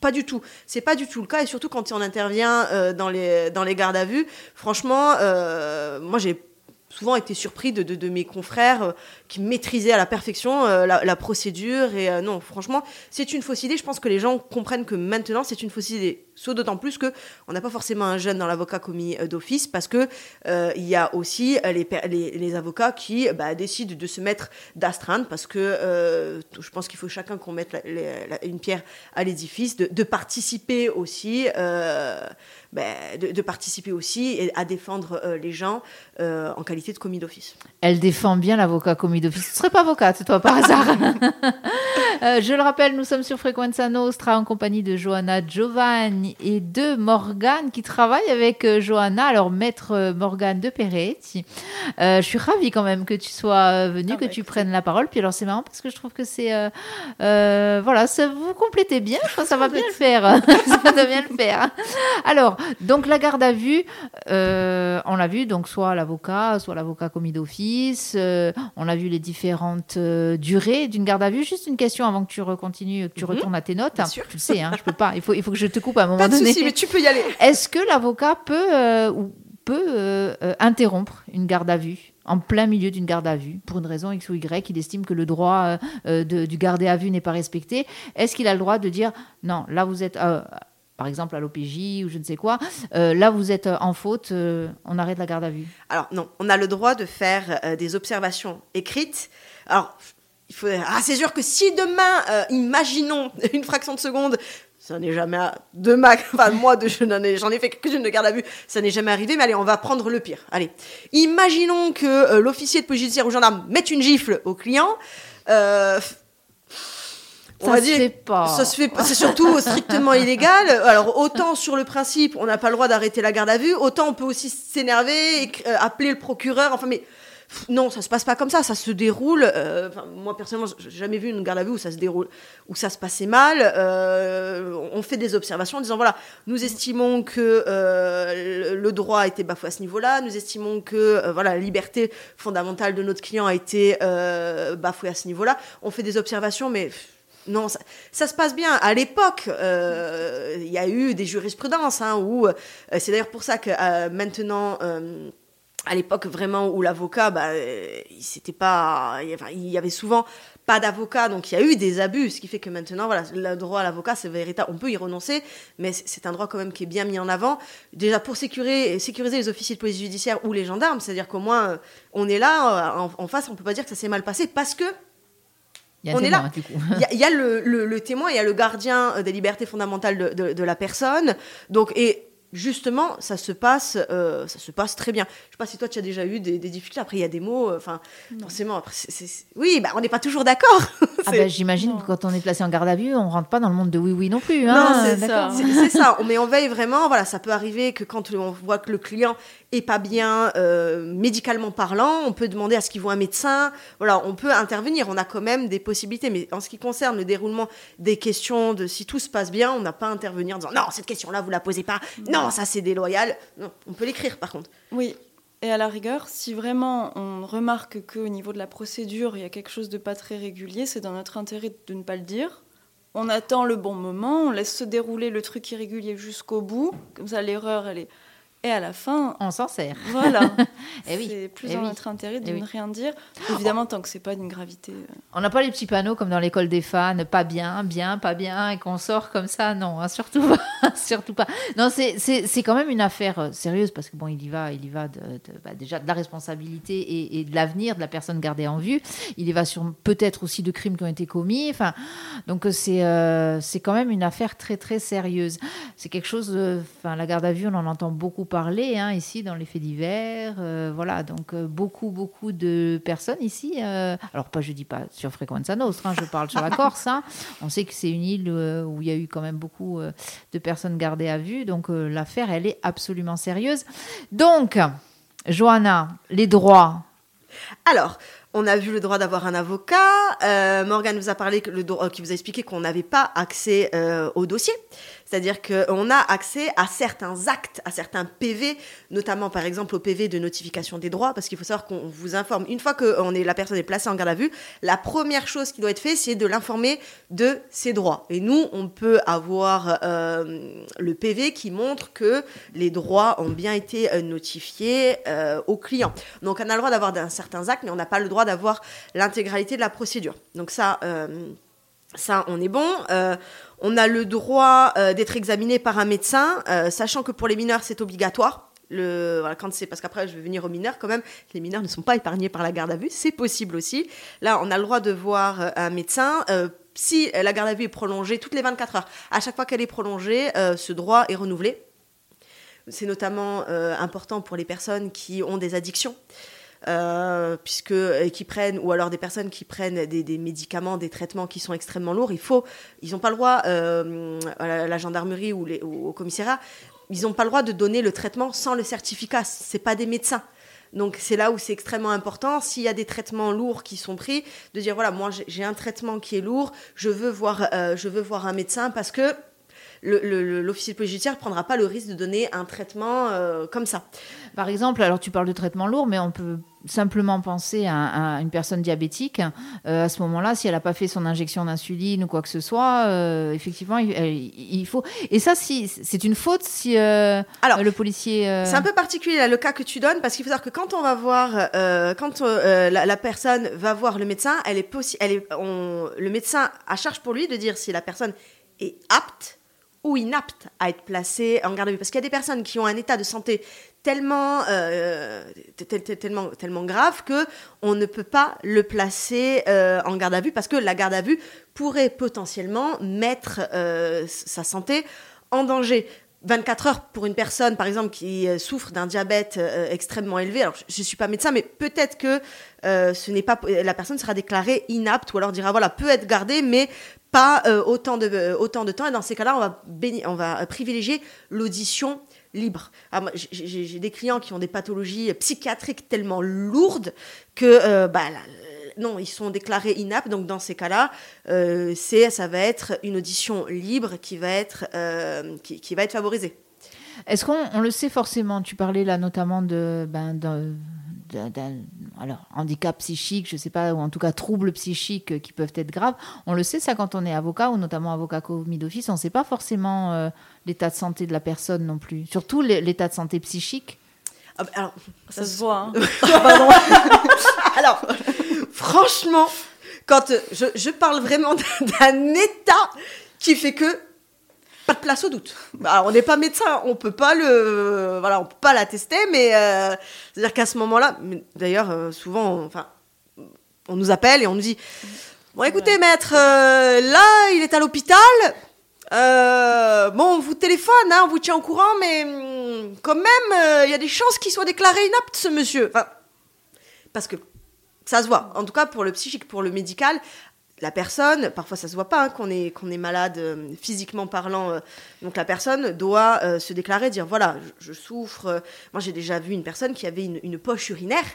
B: pas du tout. C'est pas du tout le cas. Et surtout quand on intervient euh, dans les dans les gardes à vue, franchement, euh, moi j'ai souvent été surpris de, mes confrères euh, qui maîtrisaient à la perfection euh, la, procédure. Et euh, non, franchement, c'est une fausse idée. Je pense que les gens comprennent que maintenant, c'est une fausse idée. Soit d'autant plus que on n'a pas forcément un jeune dans l'avocat commis d'office, parce que il y a aussi les, avocats qui bah, décident de se mettre d'astreinte, parce que je pense qu'il faut chacun qu'on mette une pierre à l'édifice, de, participer aussi. De, participer aussi et à défendre les gens en qualité de commis d'office.
A: Elle défend bien l'avocat commis d'office. Tu ne serais pas avocate, toi, par hasard euh, Je le rappelle, nous sommes sur Frequenza Nostra en compagnie de Johanna Giovanni et de Morgane qui travaille avec Johanna, alors maître Morgane de Peretti. je suis ravie quand même que tu sois venue, ah que bah, tu prennes la parole. Puis alors, c'est marrant parce que je trouve que c'est. voilà, ça vous complétez bien. Je crois que ça va bien le faire. ça va bien le faire. Alors, donc la garde à vue, euh, on l'a vu, donc soit l'avocat, soit l'avocat commis d'office. Euh, on a vu les différentes euh, durées d'une garde à vue. Juste une question avant que tu continues, que tu mhm. retournes à tes notes. Tu le sais, hein, je peux pas. Il faut, il faut que je te coupe à un moment
B: pas de
A: donné.
B: Souci, mais tu peux y aller.
A: Est-ce que l'avocat peut ou peut interrompre une garde à vue en plein milieu d'une garde à vue, pour une raison X ou Y, il estime que le droit du gardé à vue n'est pas respecté, est-ce qu'il a le droit de dire non, là vous êtes par exemple à l'OPJ ou je ne sais quoi, euh, là vous êtes en faute, euh, on arrête la garde à vue?
B: Alors non, on a le droit de faire euh, des observations écrites. Alors, il faut... ah, c'est sûr que si demain, imaginons une fraction de seconde, ça n'est jamais de ma enfin moi de j'en ai, j'en ai fait quelques-unes de garde à vue ça n'est jamais arrivé mais allez on va prendre le pire allez imaginons que l'officier de police judiciaire ou gendarme mette une gifle au client
A: ça se fait pas.
B: Ça se fait C'est surtout strictement illégal. Alors autant sur le principe, on n'a pas le droit d'arrêter la garde à vue, autant on peut aussi s'énerver, et euh, appeler le procureur. Enfin, mais non, ça se passe pas comme ça. Ça se déroule. Euh, moi personnellement, j'ai jamais vu une garde à vue où ça se déroule, où ça se passait mal. Euh, on fait des observations en disant voilà, nous estimons que le droit a été bafoué à ce niveau-là. Nous estimons que voilà, la liberté fondamentale de notre client a été bafouée à ce niveau-là. On fait des observations, mais non, ça, se passe bien. À l'époque, euh, il y a eu des jurisprudences, hein, euh, c'est d'ailleurs pour ça que euh, maintenant, à l'époque vraiment où l'avocat, bah, il pas, il y avait souvent pas d'avocat, donc il y a eu des abus, ce qui fait que maintenant, voilà, le droit à l'avocat, c'est véritable. On peut y renoncer, mais c'est un droit quand même qui est bien mis en avant. Déjà pour sécuriser, sécuriser les officiers de police judiciaire ou les gendarmes, c'est-à-dire qu'au moins on est là en, en face, on peut pas dire que ça s'est mal passé parce que
A: on est là.
B: Il y a, le, le, témoin, il y a le gardien euh, des libertés fondamentales de, de, de, la personne. Donc, et justement, ça se passe, euh, ça se passe très bien. Je sais pas si toi tu as déjà eu des, difficultés. Après, il y a des mots, euh, enfin, forcément. Après, oui, bah, on n'est pas toujours d'accord.
A: ah bah, j'imagine que quand on est placé en garde à vue, on rentre pas dans le monde de oui oui non plus.
B: Hein. Non, c'est ça. C'est ça. Mais on veille vraiment. Voilà, ça peut arriver que quand on voit que le client est pas bien euh, médicalement parlant, on peut demander à ce qu'il voit un médecin. Voilà, on peut intervenir. On a quand même des possibilités. Mais en ce qui concerne le déroulement des questions de si tout se passe bien, on n'a pas à intervenir en disant non cette question là vous la posez pas. Non, ça c'est déloyal. Non, on peut l'écrire par contre.
C: Oui. Et à la rigueur, si vraiment on remarque qu'au niveau de la procédure, il y a quelque chose de pas très régulier, c'est dans notre intérêt de ne pas le dire. On attend le bon moment, on laisse se dérouler le truc irrégulier jusqu'au bout. Comme ça, l'erreur, elle est et à la fin,
A: on s'en sert.
C: Voilà.
A: et oui.
C: C'est plus dans notre intérêt de ne rien dire. Évidemment, tant que c'est pas d'une gravité. Euh.
A: On n'a pas les petits panneaux comme dans l'école des fans, pas bien, bien, pas bien, et qu'on sort comme ça. Non, hein, surtout pas. surtout pas. Non, c'est quand même une affaire euh, sérieuse parce que bon, il y va, il y va de, bah, déjà de la responsabilité et, de l'avenir de la personne gardée en vue. Il y va sur peut-être aussi de crimes qui ont été commis. Enfin, donc euh, c'est c'est quand même une affaire très très sérieuse. C'est quelque chose. Enfin, la garde à vue, on en entend beaucoup parlé hein, ici dans les faits divers. euh, voilà, donc euh, beaucoup, beaucoup de personnes ici. euh, alors, pas, je dis pas sur Frequenza Nostra, hein, je parle sur la Corse. hein. On sait que c'est une île où il y a eu quand même beaucoup de personnes gardées à vue. Donc, l'affaire, elle est absolument sérieuse. Donc, Johanna, les droits.
B: Alors, on a vu le droit d'avoir un avocat. Euh, Morgane vous a parlé, que le droit, qui vous a expliqué qu'on n'avait pas accès euh, au dossier. C'est-à-dire qu'on a accès à certains actes, à certains PV, notamment par exemple au PV de notification des droits, parce qu'il faut savoir qu'on vous informe. Une fois que la personne est placée en garde à vue, la première chose qui doit être faite, c'est de l'informer de ses droits. Et nous, on peut avoir euh, le PV qui montre que les droits ont bien été euh, notifiés euh, au client. Donc on a le droit d'avoir certains actes, mais on n'a pas le droit d'avoir l'intégralité de la procédure. Donc ça, euh, ça, on est bon. Euh, on a le droit euh, d'être examiné par un médecin, euh, sachant que pour les mineurs, c'est obligatoire. Quand c'est parce qu'après je vais venir aux mineurs quand même. Les mineurs ne sont pas épargnés par la garde à vue. C'est possible aussi. Là on a le droit de voir un médecin. Si la garde à vue est prolongée toutes les 24 heures à chaque fois qu'elle est prolongée ce droit est renouvelé. C'est notamment important pour les personnes qui ont des addictions euh, puisque et qui prennent ou alors des personnes qui prennent des, des médicaments, des traitements qui sont extrêmement lourds, il faut, ils n'ont pas le droit euh, à la, gendarmerie ou, les, au commissariat, ils n'ont pas le droit de donner le traitement sans le certificat. C'est pas des médecins. Donc c'est là où c'est extrêmement important. S'il y a des traitements lourds qui sont pris, de dire voilà, moi j'ai- un traitement qui est lourd, je veux voir, euh, je veux voir un médecin parce que l'officier de police judiciaire ne prendra pas le risque de donner un traitement euh, comme ça.
A: Par exemple, alors tu parles de traitement lourd, mais on peut simplement penser à, à une personne diabétique. Euh, à ce moment-là, si elle n'a pas fait son injection d'insuline ou quoi que ce soit, euh, effectivement, il, faut. Et ça, si c'est une faute si
B: Alors,
A: le policier.
B: C'est un peu particulier là, le cas que tu donnes parce qu'il faut savoir que quand on va voir, quand la, la personne va voir le médecin, elle est elle est, on- le médecin a charge pour lui de dire si la personne est apte ou inapte à être placée en garde à vue. Parce qu'il y a des personnes qui ont un état de santé tellement, euh, grave que on ne peut pas le placer euh, en garde à vue parce que la garde à vue pourrait potentiellement mettre euh, sa santé en danger. 24 heures pour une personne, par exemple, qui euh, souffre d'un diabète euh, extrêmement élevé. Alors, je ne suis pas médecin, mais peut-être que euh, ce n'est pas la personne sera déclarée inapte ou alors dira voilà peut être gardée, mais pas autant de autant de temps. Et dans ces cas-là, on va on va privilégier l'audition libre. J'ai- des clients qui ont des pathologies psychiatriques tellement lourdes que bah, non, ils sont déclarés inaptes. Donc dans ces cas-là, euh, c'est ça va être une audition libre qui va être euh, qui, va être favorisée.
A: Est-ce qu'on on le sait forcément Tu parlais là notamment de ben, d'un- d'un handicap psychique, je sais pas, ou en tout cas troubles psychiques qui peuvent être graves. On le sait ça quand on est avocat ou notamment avocat commis d'office, on ne sait pas forcément euh, l'état de santé de la personne non plus. Surtout l'é- l'état de santé psychique.
B: Ah, bah, alors,
C: Ça se voit. hein.
B: alors, franchement, quand euh, je, je parle vraiment d'un- état qui fait que pas de place au doute. Alors, on n'est pas médecin, on peut pas le, voilà, on peut pas l'attester, mais euh, c'est-à-dire qu'à ce moment-là, d'ailleurs, euh, souvent, on, enfin, on nous appelle et on nous dit, bon, écoutez, maître, euh, là, il est à l'hôpital. Euh, bon, on vous téléphone, hein, on vous tient au courant, mais hum, quand même, euh, il y a des chances qu'il soit déclaré inapte, ce monsieur. Parce que ça se voit. En tout cas, pour le psychique, pour le médical, la personne, parfois ça se voit pas hein, qu'on est, malade euh, physiquement parlant. donc la personne doit se déclarer, dire voilà, je, souffre. moi, j'ai déjà vu une personne qui avait une poche urinaire.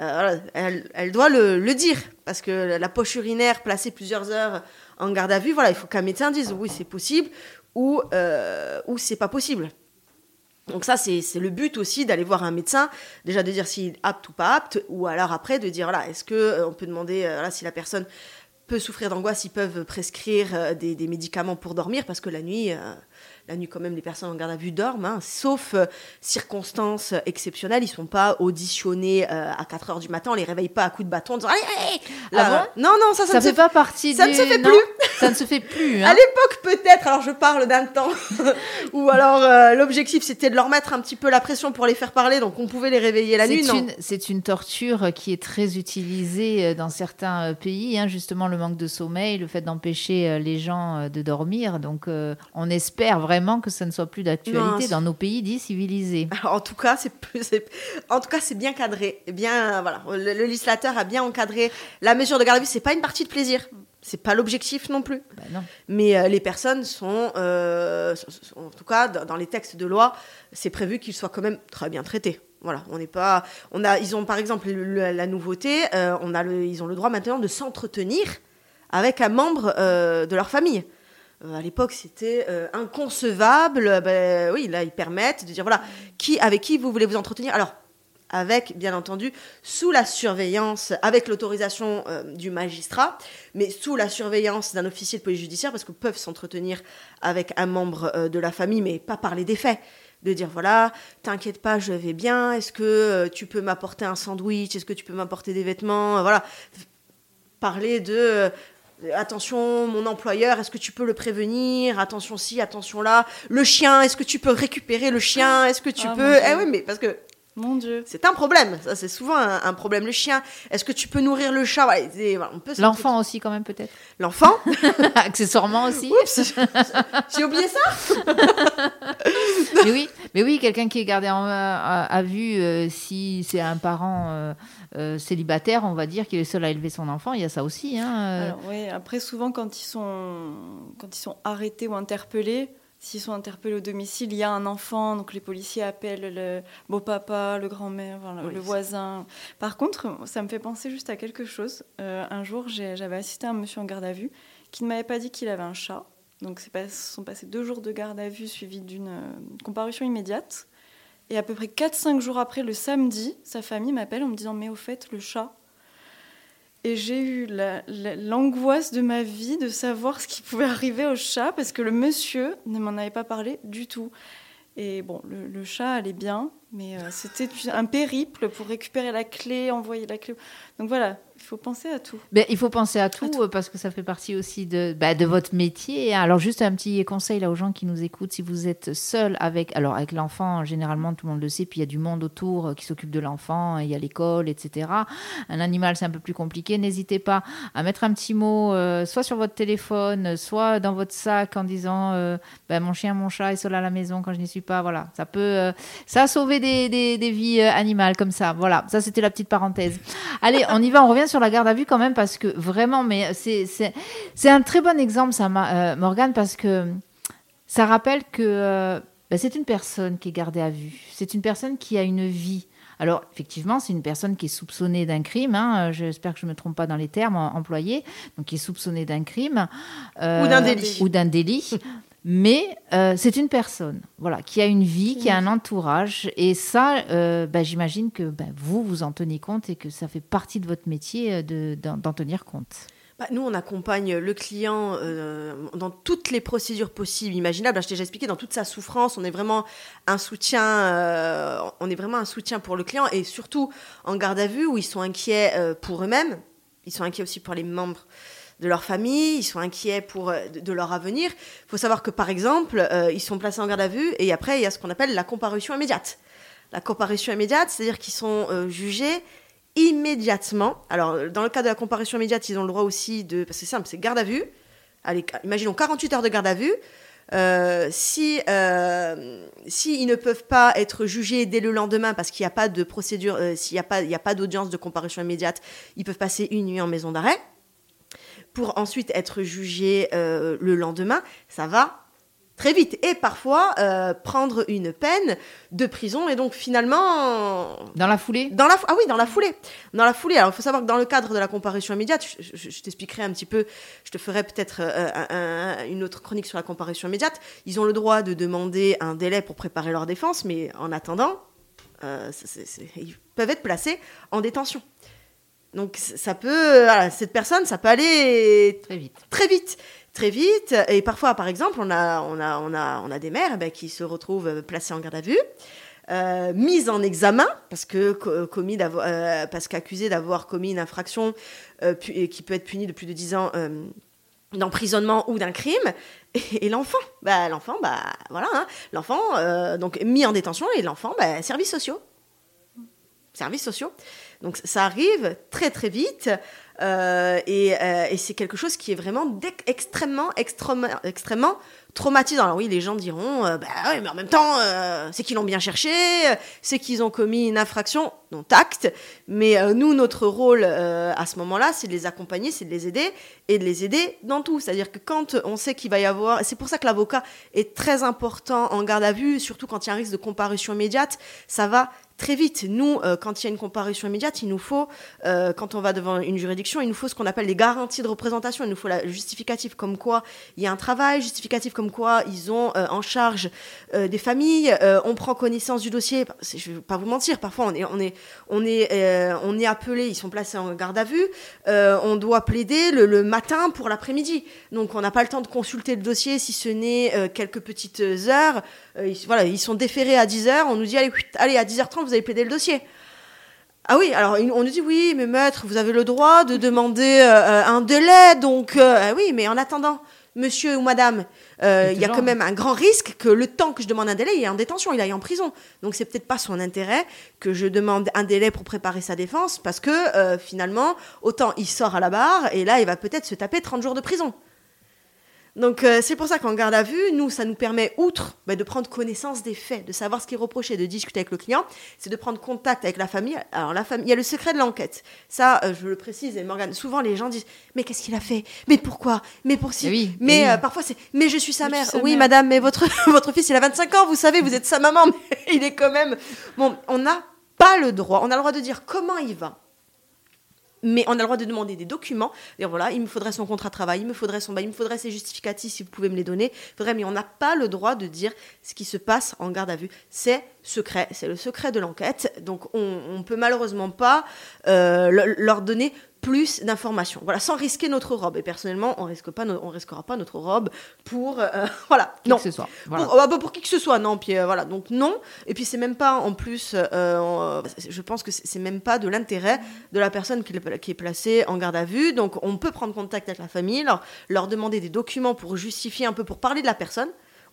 B: Euh, elle, doit le, dire parce que la poche urinaire placée plusieurs heures en garde à vue, voilà, il faut qu'un médecin dise oui, c'est possible ou, euh, ou c'est pas possible. Donc ça, c'est le but aussi d'aller voir un médecin, déjà de dire s'il est apte ou pas apte, ou alors après de dire, est-ce que euh, on peut demander, si la personne peut souffrir d'angoisse, ils peuvent prescrire des, médicaments pour dormir, parce que la nuit, la nuit quand même, les personnes en garde à vue dorment, hein, sauf euh, circonstances exceptionnelles, ils sont pas auditionnés euh, à 4 heures du matin, on les réveille pas à coups de bâton en disant, allez, allez
A: Ah bon?
B: Non, non, ça, ça,
A: Ça
B: ne
A: fait pas partie
B: ça
A: du...
B: ne se fait
A: non
B: plus.
A: Ça ne se fait plus.
B: À
A: Hein.
B: l'époque, peut-être, alors je parle d'un temps où alors euh, l'objectif c'était de leur mettre un petit peu la pression pour les faire parler, donc on pouvait les réveiller la nuit.
A: C'est une, torture qui est très utilisée euh, dans certains euh, pays, hein, justement le manque de sommeil, le fait d'empêcher les gens de dormir. Donc euh, on espère vraiment que ça ne soit plus d'actualité dans nos pays dits civilisés.
B: Alors, en tout cas, c'est plus- c'est- en tout cas c'est bien cadré, bien voilà. Le, le législateur a bien encadré la mesure de garde à vue. C'est pas une partie de plaisir, c'est pas l'objectif non plus.
A: Bah non.
B: Mais euh, les personnes sont, euh, sont- sont- en tout cas, dans les textes de loi, c'est prévu qu'ils soient quand même très bien traités. Voilà, on n'est pas, on a, ils ont par exemple le- le- la nouveauté, euh, on a le, ils ont le droit maintenant de s'entretenir avec un membre de leur famille. À l'époque, c'était inconcevable. Ben, oui, là, ils permettent de dire voilà, qui, avec qui vous voulez vous entretenir. Alors, avec, bien entendu, sous la surveillance, avec l'autorisation euh, du magistrat, mais sous la surveillance d'un officier de police judiciaire, parce qu'ils peuvent s'entretenir avec un membre euh, de la famille, mais pas parler des faits. De dire, voilà, t'inquiète pas, je vais bien, est-ce que euh, tu peux m'apporter un sandwich, est-ce que tu peux m'apporter des vêtements, voilà. Parler de, attention, mon employeur, est-ce que tu peux le prévenir, attention ci, attention là, le chien, est-ce que tu peux récupérer le chien, est-ce que tu
C: Ah,
B: peux... Eh oui, mais parce que
C: Mon Dieu.
B: c'est un problème, ça c'est souvent un, un problème. Le chien, est-ce que tu peux nourrir le chat? Voilà, c'est- voilà, on peut se-
A: L'enfant aussi quand même peut-être.
B: L'enfant?
A: Accessoirement aussi.
B: Oups, j'ai oublié ça
A: mais oui, mais oui, quelqu'un qui est gardé en, à, à vue, euh, si c'est un parent euh, euh, célibataire, on va dire qu'il est seul à élever son enfant, il y a ça aussi. Hein, euh.
C: Alors, oui, après, souvent, quand ils, sont, quand ils sont arrêtés ou interpellés, s'ils sont interpellés au domicile, il y a un enfant, donc les policiers appellent le beau-papa, le grand-mère,
B: Oui,
C: le voisin. Par contre, ça me fait penser juste à quelque chose. Euh, un jour, j'avais assisté à un monsieur en garde à vue qui ne m'avait pas dit qu'il avait un chat. Donc, c'est pas, sont passés deux jours de garde à vue suivis d'une euh, comparution immédiate. Et à peu près 4-5 jours après, le samedi, sa famille m'appelle en me disant Mais au fait, le chat, et j'ai eu la- la- l'angoisse de ma vie de savoir ce qui pouvait arriver au chat parce que le monsieur ne m'en avait pas parlé du tout. Et bon, le, le chat allait bien, mais euh, c'était un périple pour récupérer la clé, envoyer la clé. Donc voilà, il faut penser à tout.
A: Ben, il faut penser à tout,
C: tout.
A: parce que ça fait partie aussi de, bah, de votre métier. Alors juste un petit conseil là aux gens qui nous écoutent, si vous êtes seul avec, alors avec l'enfant, généralement tout le monde le sait, puis il y a du monde autour euh, qui s'occupe de l'enfant, il y a l'école, etc. Un animal c'est un peu plus compliqué. N'hésitez pas à mettre un petit mot, euh, soit sur votre téléphone, soit dans votre sac en disant, euh, ben, mon chien, mon chat est seul à la maison quand je n'y suis pas. Voilà, ça peut, euh, ça a sauvé des, des, des vies animales comme ça. Voilà, ça c'était la petite parenthèse. Allez, on y va, on revient sur la garde à vue quand même parce que vraiment, mais c'est un très bon exemple ça, euh, Morgane, parce que ça rappelle que euh, bah, c'est une personne qui est gardée à vue. C'est une personne qui a une vie. Alors, effectivement, c'est une personne qui est soupçonnée d'un crime. hein, J'espère que je ne me trompe pas dans les termes employés. Donc, qui est soupçonnée d'un crime. euh,
B: Ou d'un délit.
A: Ou d'un délit. Mais euh, c'est une personne, voilà, qui a une vie, qui a un entourage, et ça, euh, bah, j'imagine que bah, vous vous en tenez compte et que ça fait partie de votre métier euh, de- d'en tenir compte.
B: Bah, nous, on accompagne le client dans toutes les procédures possibles, imaginables. Je t'ai déjà expliqué, dans toute sa souffrance, on est vraiment un soutien, on est vraiment un soutien pour le client et surtout en garde à vue où ils sont inquiets pour eux-mêmes, ils sont inquiets aussi pour les membres de leur famille, ils sont inquiets pour euh, de, leur avenir. Il faut savoir que par exemple, euh, ils sont placés en garde à vue et après il y a ce qu'on appelle la comparution immédiate. La comparution immédiate, c'est-à-dire qu'ils sont euh, jugés immédiatement. Alors, dans le cas de la comparution immédiate, ils ont le droit aussi de. Parce que c'est simple, c'est garde à vue. Allez, imaginons 48 heures de garde à vue. Euh, si, si ils ne peuvent pas être jugés dès le lendemain parce qu'il n'y a pas de procédure, s'il n'y a pas d'audience de comparution immédiate, ils peuvent passer une nuit en maison d'arrêt pour ensuite être jugés euh, le lendemain. Ça va très vite et parfois euh, prendre une peine de prison et donc finalement
A: Dans la foulée?
B: Dans la, ah oui, dans la foulée. Dans la foulée. Alors, il faut savoir que dans le cadre de la comparution immédiate, je, je- je t'expliquerai un petit peu, je te ferai peut-être euh, un- un- une autre chronique sur la comparution immédiate. Ils ont le droit de demander un délai pour préparer leur défense, mais en attendant, euh, ils peuvent être placés en détention. Donc, ça peut, voilà, cette personne, ça peut aller
A: Très vite.
B: très vite, très vite. Et parfois, par exemple, on a, on a, on a, on a des mères eh ben, qui se retrouvent euh, placées en garde à vue, euh, mises en examen parce que co- commis euh, parce qu'accusées d'avoir commis une infraction euh, et qui peut être punie de plus de 10 ans. euh, d'emprisonnement ou d'un crime et, l'enfant bah l'enfant bah voilà hein. l'enfant euh, donc mis en détention et l'enfant bah, services sociaux services sociaux donc ça arrive très très vite euh, et, euh, et c'est quelque chose qui est vraiment extrêmement extrêmement traumatisant. Alors oui, les gens diront, euh, bah mais en même temps, c'est qu'ils l'ont bien cherché, c'est qu'ils ont commis une infraction, non tact. Mais nous, notre rôle à ce moment-là, c'est de les accompagner, c'est de les aider et de les aider dans tout. C'est-à-dire que quand on sait qu'il va y avoir, c'est pour ça que l'avocat est très important en garde à vue, surtout quand il y a un risque de comparution immédiate, ça va très vite. Nous, euh, quand il y a une comparution immédiate, il nous faut, euh, quand on va devant une juridiction, il nous faut ce qu'on appelle les garanties de représentation. Il nous faut la justificative comme quoi il y a un travail, justificatif comme quoi ils ont euh, en charge des familles. on prend connaissance du dossier. Je ne vais pas vous mentir, parfois on est, appelé, ils sont placés en garde à vue. on doit plaider le, le matin pour l'après-midi. Donc on n'a pas le temps de consulter le dossier si ce n'est quelques petites heures. Ils, voilà, ils sont déférés à 10h. On nous dit allez, allez à 10h30 vous avez plaidé le dossier. Ah oui, alors on nous dit oui, mais maître, vous avez le droit de demander euh, euh, un délai, donc euh, ah oui, mais en attendant, monsieur ou madame, il y a quand même un grand risque que le temps que je demande un délai, il est en détention, il aille en prison. Donc c'est peut-être pas son intérêt que je demande un délai pour préparer sa défense, parce que finalement, autant il sort à la barre, et là, il va peut-être se taper 30 jours de prison. Donc euh, c'est pour ça qu'en garde à vue, nous, ça nous permet, outre bah, de prendre connaissance des faits, de savoir ce qui est reproché, de discuter avec le client, c'est de prendre contact avec la famille. Alors la famille, il y a le secret de l'enquête. Ça, euh, je le précise, et Morgane, souvent les gens disent, mais qu'est-ce qu'il a fait? Mais pourquoi? Mais pour si
A: oui,
B: Mais euh, parfois c'est, mais je suis sa mère. oui, madame, mais votre, votre fils, il a 25 ans, vous savez, vous êtes sa maman, mais il est quand même... Bon, on n'a pas le droit, on a le droit de dire comment il va mais on a le droit de demander des documents, voilà, il me faudrait son contrat de travail, il me faudrait son bail, il me faudrait ses justificatifs si vous pouvez me les donner. Faudrait, mais on n'a pas le droit de dire ce qui se passe en garde à vue. C'est secret, c'est le secret de l'enquête. Donc on, ne peut malheureusement pas euh, leur donner plus d'informations. Voilà, sans risquer notre robe. Et personnellement, on risque pas, on risquera pas notre robe pour, euh, voilà,
A: qui non, que ce soit.
B: Pour, ah bah, pour, qui que ce soit, non. Puis euh, voilà, donc non. Et puis c'est même pas en plus, euh, je pense que c'est même pas de l'intérêt de la personne qui, qui, est placée en garde à vue. Donc on peut prendre contact avec la famille, leur, leur demander des documents pour justifier un peu, pour parler de la personne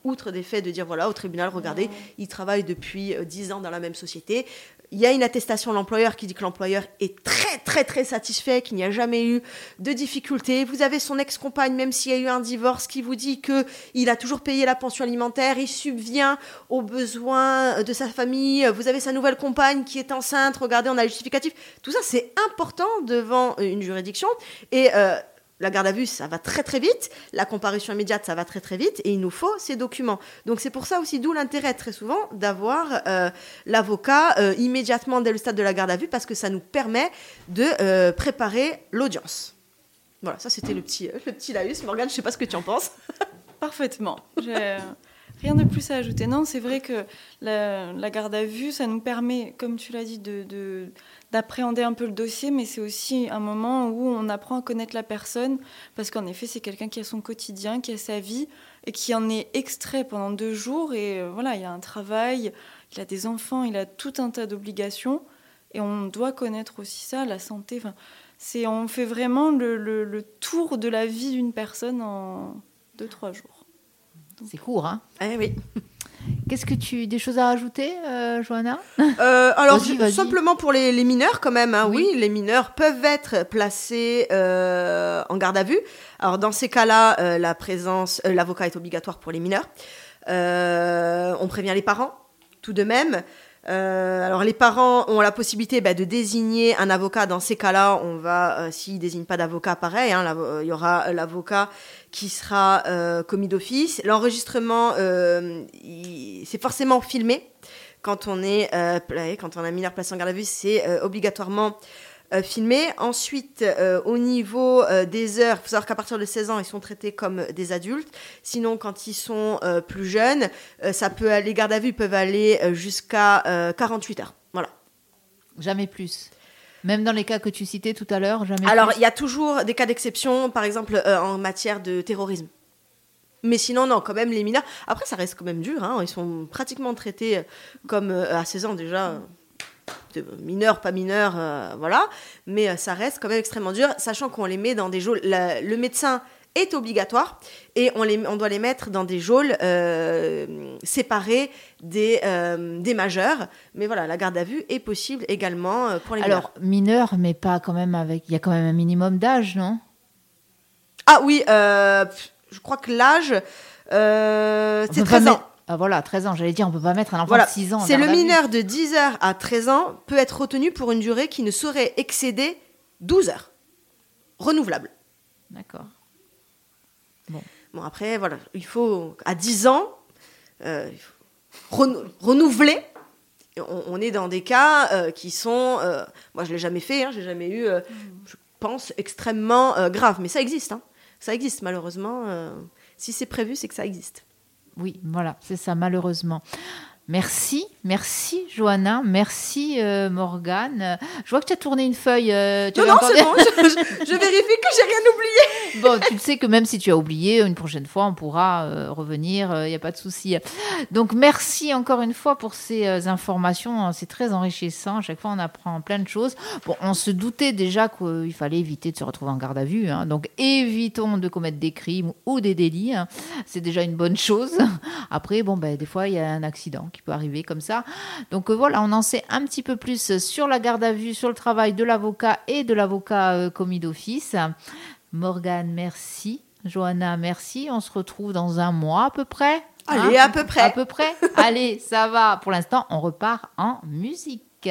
B: outre des faits de dire voilà au tribunal regardez il travaille depuis 10 ans dans la même société il y a une attestation de l'employeur qui dit que l'employeur est très très très satisfait, qu'il n'y a jamais eu de difficultés. Vous avez son ex-compagne, même s'il y a eu un divorce, qui vous dit que il a toujours payé la pension alimentaire, il subvient aux besoins de sa famille. Vous avez sa nouvelle compagne qui est enceinte. Regardez, on a le justificatif. Tout ça, c'est important devant une juridiction et euh, la garde à vue, ça va très très vite. La comparution immédiate, ça va très très vite. Et il nous faut ces documents. Donc c'est pour ça aussi, d'où l'intérêt très souvent d'avoir euh, l'avocat euh, immédiatement dès le stade de la garde à vue, parce que ça nous permet de euh, préparer l'audience. Voilà, ça c'était le petit, le petit laïus. Morgane, je sais pas ce que tu en penses.
C: Parfaitement. Rien de plus à ajouter. Non, c'est vrai que la, garde à vue, ça nous permet, comme tu l'as dit, de d'appréhender un peu le dossier, mais c'est aussi un moment où on apprend à connaître la personne, parce qu'en effet, c'est quelqu'un qui a son quotidien, qui a sa vie, et qui en est extrait pendant deux jours, et euh, voilà, il y a un travail, il a des enfants, il a tout un tas d'obligations, et on doit connaître aussi ça, la santé. Enfin, on fait vraiment le, tour de la vie d'une personne en deux, trois jours.
A: C'est court, hein
B: Eh oui.
A: Qu'est-ce que tu des choses à rajouter, euh, Johanna?
B: Euh, Alors simplement pour les, mineurs quand même. Hein, oui. les mineurs peuvent être placés euh, en garde à vue. Alors dans ces cas-là, la présence, l'avocat est obligatoire pour les mineurs. on prévient les parents tout de même. Euh, alors les parents ont la possibilité bah, de désigner un avocat. Dans ces cas-là, on va, euh, s'ils désignent pas d'avocat, pareil, hein, euh, il y aura l'avocat qui sera commis d'office. L'enregistrement, c'est forcément filmé quand on est, quand on a un mineur placé en garde à vue, c'est obligatoirement euh, filmés. Ensuite, euh, au niveau euh, des heures, il faut savoir qu'à partir de 16 ans, ils sont traités comme des adultes. Sinon, quand ils sont plus jeunes, ça peut les gardes à vue peuvent aller jusqu'à 48 heures. Voilà.
A: Jamais plus. Même dans les cas que tu citais tout à l'heure, jamais.
B: Alors, il y a toujours des cas d'exception, par exemple en matière de terrorisme. Mais sinon, non, quand même, les mineurs. Après, ça reste quand même dur. Hein. Ils sont pratiquement traités comme à 16 ans déjà mineurs, pas mineurs, euh, voilà. Mais euh, ça reste quand même extrêmement dur, sachant qu'on les met dans des jours. le médecin est obligatoire et on, les, on doit les mettre dans des geôles euh, séparées des, euh, des majeurs. Mais voilà, la garde à vue est possible également pour les mineurs.
A: Alors, mineur, mais pas quand même avec. Il y a quand même un minimum d'âge, non?
B: Ah oui, je crois que l'âge, c'est
A: peut pas
B: 13 ans.
A: Ah, voilà, 13 ans. J'allais dire, on peut pas mettre un enfant
B: Voilà,
A: de 6 ans.
B: c'est le mineur de 10 heures à 13 ans peut être retenu pour une durée qui ne saurait excéder 12 heures. Renouvelable.
A: D'accord.
B: Bon, après, voilà, il faut, à 10 ans, euh, il faut renou- renouveler. On, on est dans des cas euh, qui sont, euh, moi je l'ai jamais fait, hein, j'ai jamais eu, euh, je pense, extrêmement grave. Mais ça existe, hein. ça existe malheureusement. si c'est prévu, c'est que ça existe.
A: Oui, voilà, c'est ça, malheureusement. Merci, merci Johanna, merci euh, Morgane. Je vois que tu as tourné une feuille. euh, tu
B: Non, non, c'est bon, je, je- je vérifie que j'ai rien oublié.
A: Bon, tu le sais que même si tu as oublié, une prochaine fois, on pourra euh, revenir, il n'y a pas de souci. Donc, merci encore une fois pour ces informations. C'est très enrichissant. À chaque fois, on apprend plein de choses. Bon, on se doutait déjà qu'il fallait éviter de se retrouver en garde à vue. hein. donc, évitons de commettre des crimes ou des délits. hein. C'est déjà une bonne chose. Après, bon, ben, des fois, il y a un accident qui peut arriver comme ça. Donc, euh, voilà, on en sait un petit peu plus sur la garde à vue, sur le travail de l'avocat et de l'avocat euh, commis d'office. Morgane, merci. Johanna, merci. On se retrouve dans un mois à peu près.
B: Allez,
A: Hein
B: à peu près.
A: À peu près. Allez, ça va. Pour l'instant, on repart en musique.